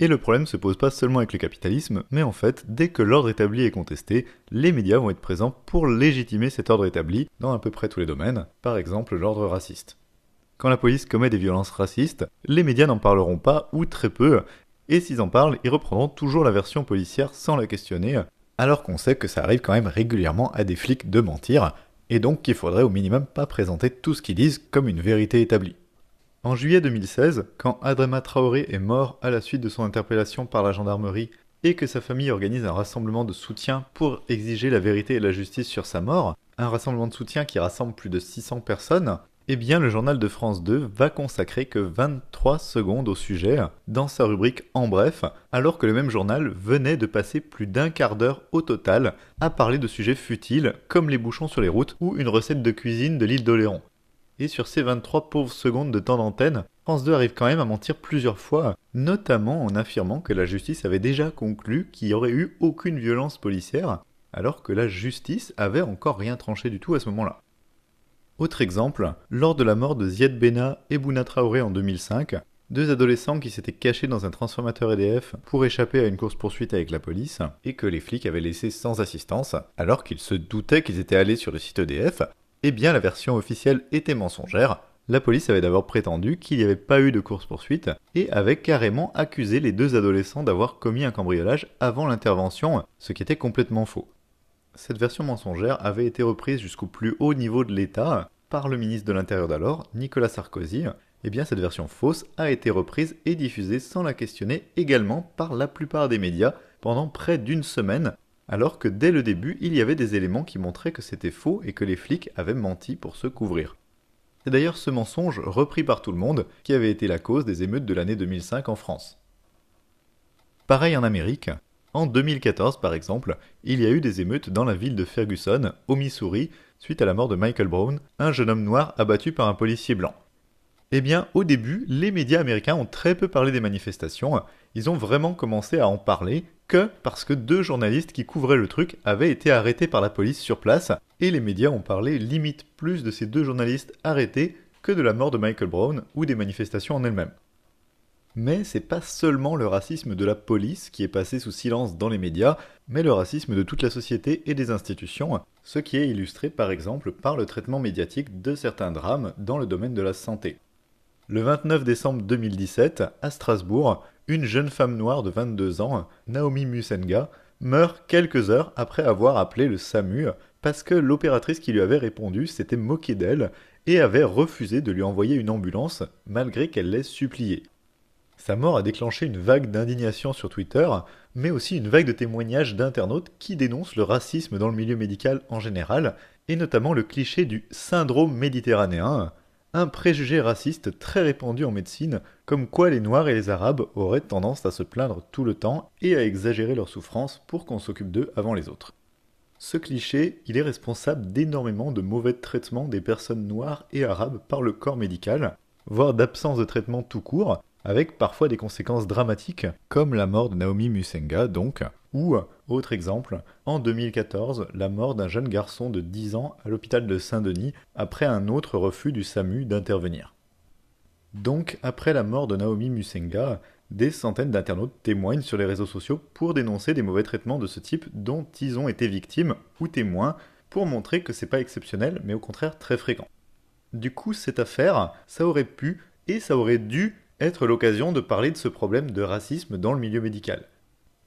Et le problème se pose pas seulement avec le capitalisme, mais en fait, dès que l'ordre établi est contesté, les médias vont être présents pour légitimer cet ordre établi dans à peu près tous les domaines, par exemple l'ordre raciste. Quand la police commet des violences racistes, les médias n'en parleront pas ou très peu, et s'ils en parlent, ils reprendront toujours la version policière sans la questionner, alors qu'on sait que ça arrive quand même régulièrement à des flics de mentir, et donc qu'il faudrait au minimum pas présenter tout ce qu'ils disent comme une vérité établie. En juillet 2016, quand Adrema Traoré est mort à la suite de son interpellation par la gendarmerie et que sa famille organise un rassemblement de soutien pour exiger la vérité et la justice sur sa mort, un rassemblement de soutien qui rassemble plus de 600 personnes, eh bien le journal de France 2 va consacrer que 23 secondes au sujet dans sa rubrique En bref, alors que le même journal venait de passer plus d'un quart d'heure au total à parler de sujets futiles comme les bouchons sur les routes ou une recette de cuisine de l'île d'Oléron. Et sur ces 23 pauvres secondes de temps d'antenne, France 2 arrive quand même à mentir plusieurs fois, notamment en affirmant que la justice avait déjà conclu qu'il n'y aurait eu aucune violence policière, alors que la justice avait encore rien tranché du tout à ce moment-là. Autre exemple, lors de la mort de Ziad Bena et Bouna Traoré en 2005, deux adolescents qui s'étaient cachés dans un transformateur EDF pour échapper à une course-poursuite avec la police, et que les flics avaient laissé sans assistance, alors qu'ils se doutaient qu'ils étaient allés sur le site EDF, eh bien la version officielle était mensongère. La police avait d'abord prétendu qu'il n'y avait pas eu de course-poursuite, et avait carrément accusé les deux adolescents d'avoir commis un cambriolage avant l'intervention, ce qui était complètement faux. Cette version mensongère avait été reprise jusqu'au plus haut niveau de l'État par le ministre de l'Intérieur d'alors, Nicolas Sarkozy. Eh bien, cette version fausse a été reprise et diffusée sans la questionner également par la plupart des médias pendant près d'une semaine, alors que dès le début, il y avait des éléments qui montraient que c'était faux et que les flics avaient menti pour se couvrir. C'est d'ailleurs ce mensonge, repris par tout le monde, qui avait été la cause des émeutes de l'année 2005 en France. Pareil en Amérique, en 2014, par exemple, il y a eu des émeutes dans la ville de Ferguson, au Missouri, suite à la mort de Michael Brown, un jeune homme noir abattu par un policier blanc. Eh bien, au début, les médias américains ont très peu parlé des manifestations, ils ont vraiment commencé à en parler que parce que deux journalistes qui couvraient le truc avaient été arrêtés par la police sur place, et les médias ont parlé limite plus de ces deux journalistes arrêtés que de la mort de Michael Brown ou des manifestations en elles-mêmes. Mais c'est pas seulement le racisme de la police qui est passé sous silence dans les médias, mais le racisme de toute la société et des institutions, ce qui est illustré par exemple par le traitement médiatique de certains drames dans le domaine de la santé. Le 29 décembre 2017, à Strasbourg, une jeune femme noire de 22 ans, Naomi Musenga, meurt quelques heures après avoir appelé le SAMU parce que l'opératrice qui lui avait répondu s'était moquée d'elle et avait refusé de lui envoyer une ambulance malgré qu'elle l'ait supplié. Sa mort a déclenché une vague d'indignation sur Twitter, mais aussi une vague de témoignages d'internautes qui dénoncent le racisme dans le milieu médical en général, et notamment le cliché du syndrome méditerranéen, un préjugé raciste très répandu en médecine, comme quoi les Noirs et les Arabes auraient tendance à se plaindre tout le temps et à exagérer leurs souffrances pour qu'on s'occupe d'eux avant les autres. Ce cliché, il est responsable d'énormément de mauvais traitements des personnes noires et arabes par le corps médical, voire d'absence de traitement tout court, avec parfois des conséquences dramatiques, comme la mort de Naomi Musenga donc, ou, autre exemple, en 2014, la mort d'un jeune garçon de 10 ans à l'hôpital de Saint-Denis après un autre refus du SAMU d'intervenir. Donc, après la mort de Naomi Musenga, des centaines d'internautes témoignent sur les réseaux sociaux pour dénoncer des mauvais traitements de ce type dont ils ont été victimes ou témoins pour montrer que c'est pas exceptionnel mais au contraire très fréquent. Du coup, cette affaire, ça aurait pu et ça aurait dû être l'occasion de parler de ce problème de racisme dans le milieu médical.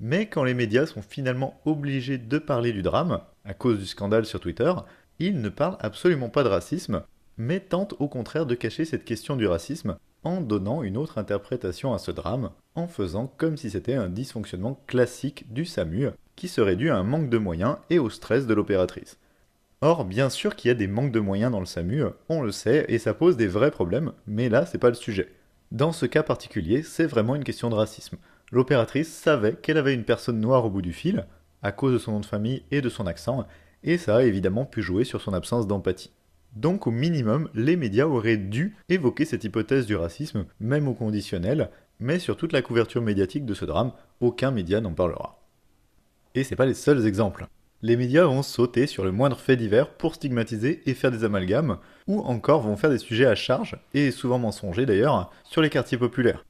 Mais quand les médias sont finalement obligés de parler du drame, à cause du scandale sur Twitter, ils ne parlent absolument pas de racisme, mais tentent au contraire de cacher cette question du racisme en donnant une autre interprétation à ce drame, en faisant comme si c'était un dysfonctionnement classique du SAMU, qui serait dû à un manque de moyens et au stress de l'opératrice. Or, bien sûr qu'il y a des manques de moyens dans le SAMU, on le sait, et ça pose des vrais problèmes, mais là, c'est pas le sujet. Dans ce cas particulier, c'est vraiment une question de racisme. L'opératrice savait qu'elle avait une personne noire au bout du fil, à cause de son nom de famille et de son accent, et ça a évidemment pu jouer sur son absence d'empathie. Donc au minimum, les médias auraient dû évoquer cette hypothèse du racisme, même au conditionnel, mais sur toute la couverture médiatique de ce drame, aucun média n'en parlera. Et c'est pas les seuls exemples les médias vont sauter sur le moindre fait divers pour stigmatiser et faire des amalgames, ou encore vont faire des sujets à charge, et souvent mensongers d'ailleurs, sur les quartiers populaires.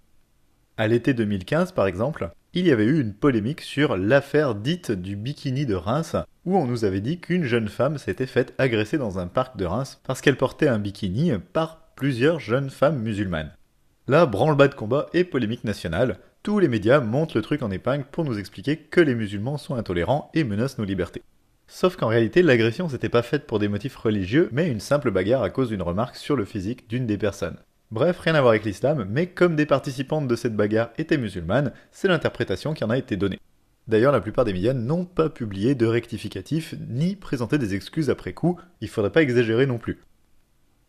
À l'été 2015, par exemple, il y avait eu une polémique sur l'affaire dite du bikini de Reims, où on nous avait dit qu'une jeune femme s'était faite agresser dans un parc de Reims parce qu'elle portait un bikini par plusieurs jeunes femmes musulmanes. Là, branle-bas de combat et polémique nationale, tous les médias montent le truc en épingle pour nous expliquer que les musulmans sont intolérants et menacent nos libertés. Sauf qu'en réalité, l'agression s'était pas faite pour des motifs religieux, mais une simple bagarre à cause d'une remarque sur le physique d'une des personnes. Bref, rien à voir avec l'islam, mais comme des participantes de cette bagarre étaient musulmanes, c'est l'interprétation qui en a été donnée. D'ailleurs, la plupart des médias n'ont pas publié de rectificatif ni présenté des excuses après coup, il faudrait pas exagérer non plus.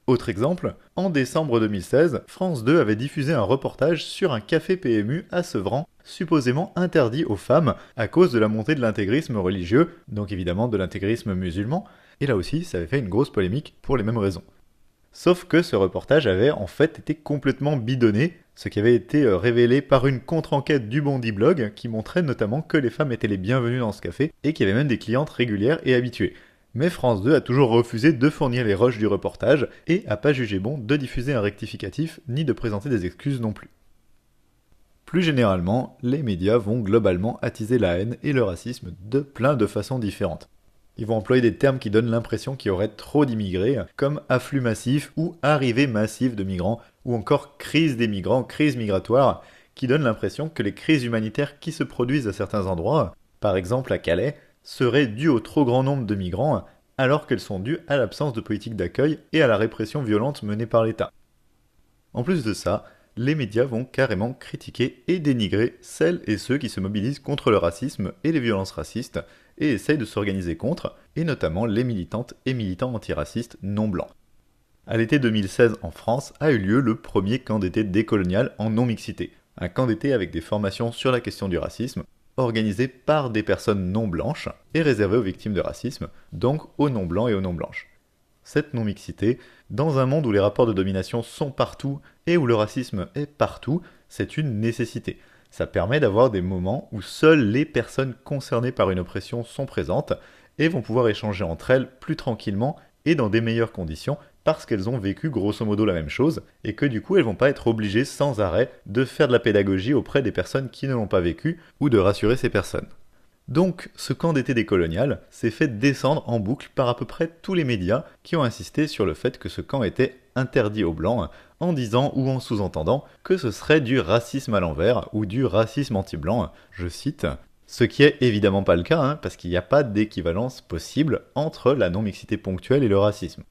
Autre exemple, en décembre 2016, France 2 avait diffusé un reportage sur un café PMU à Sevran, supposément interdit aux femmes à cause de la montée de l'intégrisme religieux, donc évidemment de l'intégrisme musulman, et là aussi ça avait fait une grosse polémique pour les mêmes raisons. Sauf que ce reportage avait en fait été complètement bidonné, ce qui avait été euh, révélé par une contre-enquête du Bondi Blog qui montrait notamment que les femmes étaient les bienvenues dans ce café et qu'il y avait même des clientes régulières et habituées. Mais France 2 a toujours refusé de fournir les rushs du reportage et a pas jugé bon de diffuser un rectificatif ni de présenter des excuses non plus. Plus généralement, les médias vont globalement attiser la haine et le racisme de plein de façons différentes. Ils vont employer des termes qui donnent l'impression qu'il y aurait trop d'immigrés, comme afflux massif ou arrivée massive de migrants, ou encore crise des migrants, crise migratoire, qui donnent l'impression que les crises humanitaires qui se produisent à certains endroits, par exemple à Calais, seraient dues au trop grand nombre de migrants, alors qu'elles sont dues à l'absence de politique d'accueil et à la répression violente menée par l'État. En plus de ça, les médias vont carrément critiquer et dénigrer celles et ceux qui se mobilisent contre le racisme et les violences racistes, et essayent de s'organiser contre, et notamment les militantes et militants antiracistes non blancs. À l'été 2016 en France a eu lieu le premier camp d'été décolonial en non-mixité, un camp d'été avec des formations sur la question du racisme, organisé par des personnes non blanches et réservé aux victimes de racisme, donc aux non blancs et aux non blanches. Cette non-mixité, dans un monde où les rapports de domination sont partout et où le racisme est partout, c'est une nécessité. Ça permet d'avoir des moments où seules les personnes concernées par une oppression sont présentes et vont pouvoir échanger entre elles plus tranquillement et dans des meilleures conditions parce qu'elles ont vécu grosso modo la même chose et que du coup elles vont pas être obligées sans arrêt de faire de la pédagogie auprès des personnes qui ne l'ont pas vécu ou de rassurer ces personnes. Donc, ce camp d'été décolonial s'est fait descendre en boucle par à peu près tous les médias qui ont insisté sur le fait que ce camp était interdit aux blancs, en disant ou en sous-entendant que ce serait du racisme à l'envers ou du racisme anti-blanc, je cite. Ce qui est évidemment pas le cas, hein, parce qu'il n'y a pas d'équivalence possible entre la non-mixité ponctuelle et le racisme.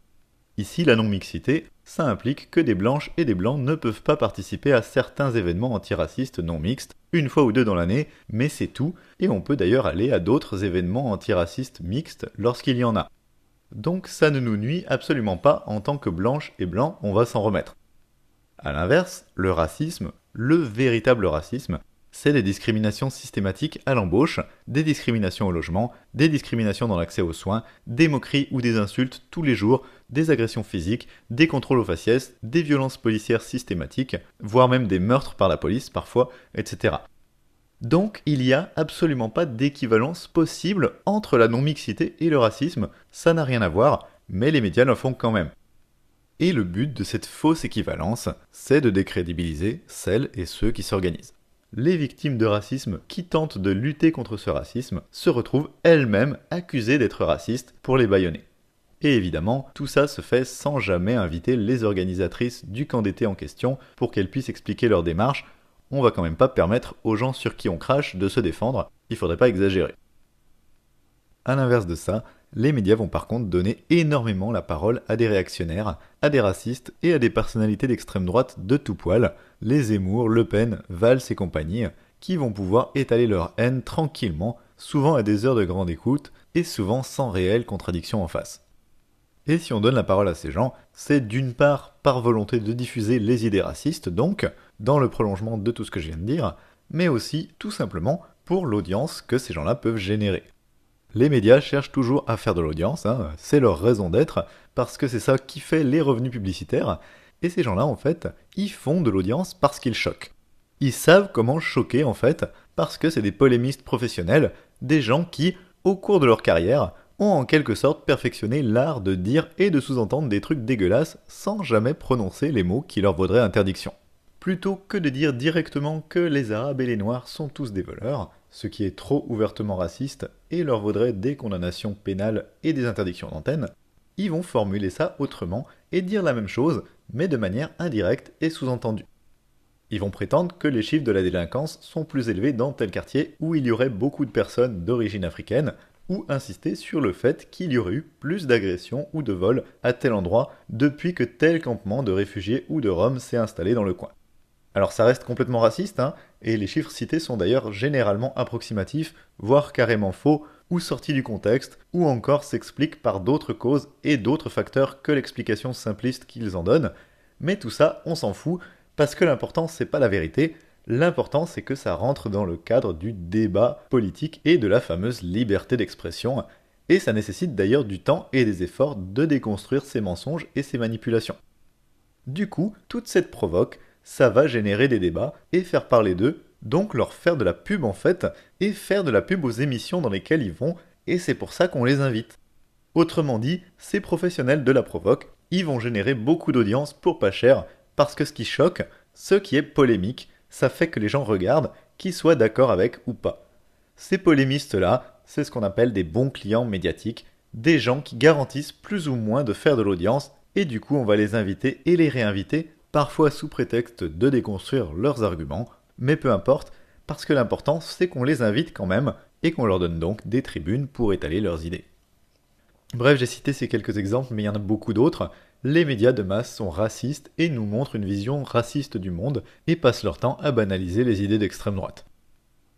Ici, la non-mixité, ça implique que des blanches et des blancs ne peuvent pas participer à certains événements antiracistes non mixtes, une fois ou deux dans l'année, mais c'est tout, et on peut d'ailleurs aller à d'autres événements antiracistes mixtes lorsqu'il y en a. Donc ça ne nous nuit absolument pas en tant que blanches et blancs, on va s'en remettre. A l'inverse, le racisme, le véritable racisme, c'est des discriminations systématiques à l'embauche, des discriminations au logement, des discriminations dans l'accès aux soins, des moqueries ou des insultes tous les jours, des agressions physiques, des contrôles aux faciès, des violences policières systématiques, voire même des meurtres par la police parfois, etc. Donc il n'y a absolument pas d'équivalence possible entre la non-mixité et le racisme, ça n'a rien à voir, mais les médias le font quand même. Et le but de cette fausse équivalence, c'est de décrédibiliser celles et ceux qui s'organisent les victimes de racisme qui tentent de lutter contre ce racisme se retrouvent elles-mêmes accusées d'être racistes pour les bâillonner. Et évidemment, tout ça se fait sans jamais inviter les organisatrices du camp d'été en question pour qu'elles puissent expliquer leur démarche. On va quand même pas permettre aux gens sur qui on crache de se défendre, il faudrait pas exagérer. A l'inverse de ça, les médias vont par contre donner énormément la parole à des réactionnaires, à des racistes et à des personnalités d'extrême droite de tout poil, les Zemmour, Le Pen, Valls et compagnie, qui vont pouvoir étaler leur haine tranquillement, souvent à des heures de grande écoute et souvent sans réelle contradiction en face. Et si on donne la parole à ces gens, c'est d'une part par volonté de diffuser les idées racistes, donc, dans le prolongement de tout ce que je viens de dire, mais aussi tout simplement pour l'audience que ces gens-là peuvent générer. Les médias cherchent toujours à faire de l'audience, hein, c'est leur raison d'être, parce que c'est ça qui fait les revenus publicitaires, et ces gens-là, en fait, ils font de l'audience parce qu'ils choquent. Ils savent comment choquer, en fait, parce que c'est des polémistes professionnels, des gens qui, au cours de leur carrière, ont en quelque sorte perfectionné l'art de dire et de sous-entendre des trucs dégueulasses sans jamais prononcer les mots qui leur vaudraient interdiction. Plutôt que de dire directement que les Arabes et les Noirs sont tous des voleurs, ce qui est trop ouvertement raciste et leur vaudrait des condamnations pénales et des interdictions d'antenne, ils vont formuler ça autrement et dire la même chose, mais de manière indirecte et sous-entendue. Ils vont prétendre que les chiffres de la délinquance sont plus élevés dans tel quartier où il y aurait beaucoup de personnes d'origine africaine, ou insister sur le fait qu'il y aurait eu plus d'agressions ou de vols à tel endroit depuis que tel campement de réfugiés ou de Roms s'est installé dans le coin. Alors ça reste complètement raciste, hein, et les chiffres cités sont d'ailleurs généralement approximatifs, voire carrément faux, ou sortis du contexte, ou encore s'expliquent par d'autres causes et d'autres facteurs que l'explication simpliste qu'ils en donnent, mais tout ça, on s'en fout, parce que l'important c'est pas la vérité, L'important, c'est que ça rentre dans le cadre du débat politique et de la fameuse liberté d'expression, et ça nécessite d'ailleurs du temps et des efforts de déconstruire ces mensonges et ces manipulations. Du coup, toute cette provoque, ça va générer des débats et faire parler d'eux, donc leur faire de la pub en fait, et faire de la pub aux émissions dans lesquelles ils vont, et c'est pour ça qu'on les invite. Autrement dit, ces professionnels de la provoque, ils vont générer beaucoup d'audience pour pas cher, parce que ce qui choque, ce qui est polémique, ça fait que les gens regardent, qu'ils soient d'accord avec ou pas. Ces polémistes-là, c'est ce qu'on appelle des bons clients médiatiques, des gens qui garantissent plus ou moins de faire de l'audience, et du coup on va les inviter et les réinviter, parfois sous prétexte de déconstruire leurs arguments, mais peu importe, parce que l'important c'est qu'on les invite quand même, et qu'on leur donne donc des tribunes pour étaler leurs idées. Bref, j'ai cité ces quelques exemples, mais il y en a beaucoup d'autres, les médias de masse sont racistes et nous montrent une vision raciste du monde et passent leur temps à banaliser les idées d'extrême droite.